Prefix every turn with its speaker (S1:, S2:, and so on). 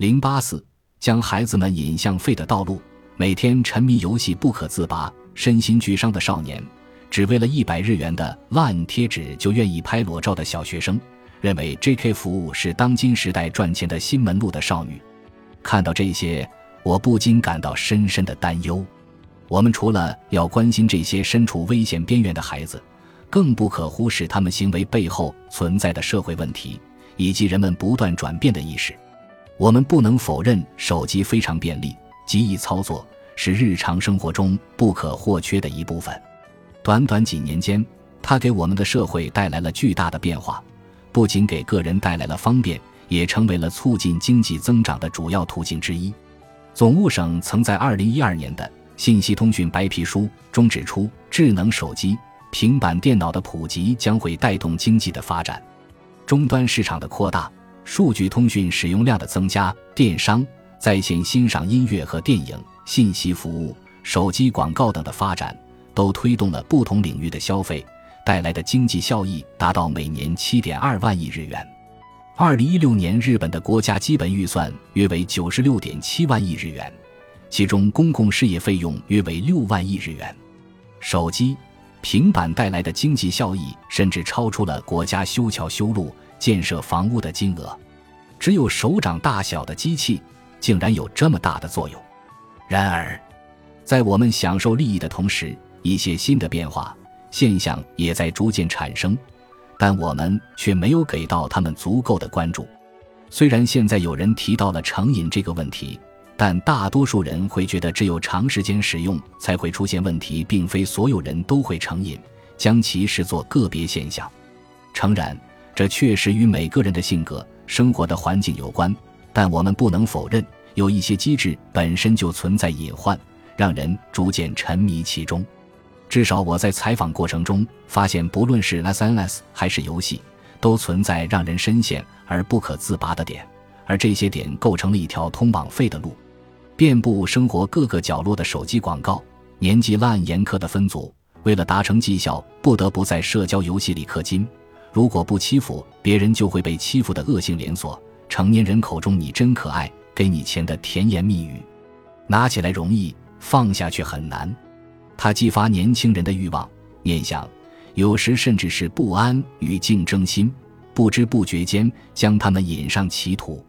S1: 零八四将孩子们引向废的道路，每天沉迷游戏不可自拔，身心俱伤的少年，只为了一百日元的烂贴纸就愿意拍裸照的小学生，认为 JK 服务是当今时代赚钱的新门路的少女。看到这些，我不禁感到深深的担忧。我们除了要关心这些身处危险边缘的孩子，更不可忽视他们行为背后存在的社会问题，以及人们不断转变的意识。我们不能否认，手机非常便利，极易操作，是日常生活中不可或缺的一部分。短短几年间，它给我们的社会带来了巨大的变化，不仅给个人带来了方便，也成为了促进经济增长的主要途径之一。总务省曾在二零一二年的。信息通讯白皮书中指出，智能手机、平板电脑的普及将会带动经济的发展，终端市场的扩大、数据通讯使用量的增加、电商、在线欣赏音乐和电影、信息服务、手机广告等的发展，都推动了不同领域的消费，带来的经济效益达到每年七点二万亿日元。二零一六年，日本的国家基本预算约为九十六点七万亿日元。其中，公共事业费用约为六万亿日元，手机、平板带来的经济效益甚至超出了国家修桥修路、建设房屋的金额。只有手掌大小的机器，竟然有这么大的作用。然而，在我们享受利益的同时，一些新的变化现象也在逐渐产生，但我们却没有给到他们足够的关注。虽然现在有人提到了成瘾这个问题。但大多数人会觉得，只有长时间使用才会出现问题，并非所有人都会成瘾，将其视作个别现象。诚然，这确实与每个人的性格、生活的环境有关，但我们不能否认，有一些机制本身就存在隐患，让人逐渐沉迷其中。至少我在采访过程中发现，不论是 SNS 还是游戏，都存在让人深陷而不可自拔的点，而这些点构成了一条通往废的路。遍布生活各个角落的手机广告，年纪烂严苛的分组，为了达成绩效，不得不在社交游戏里氪金。如果不欺负别人，就会被欺负的恶性连锁。成年人口中“你真可爱”，给你钱的甜言蜜语，拿起来容易，放下却很难。它激发年轻人的欲望、念想，有时甚至是不安与竞争心，不知不觉间将他们引上歧途。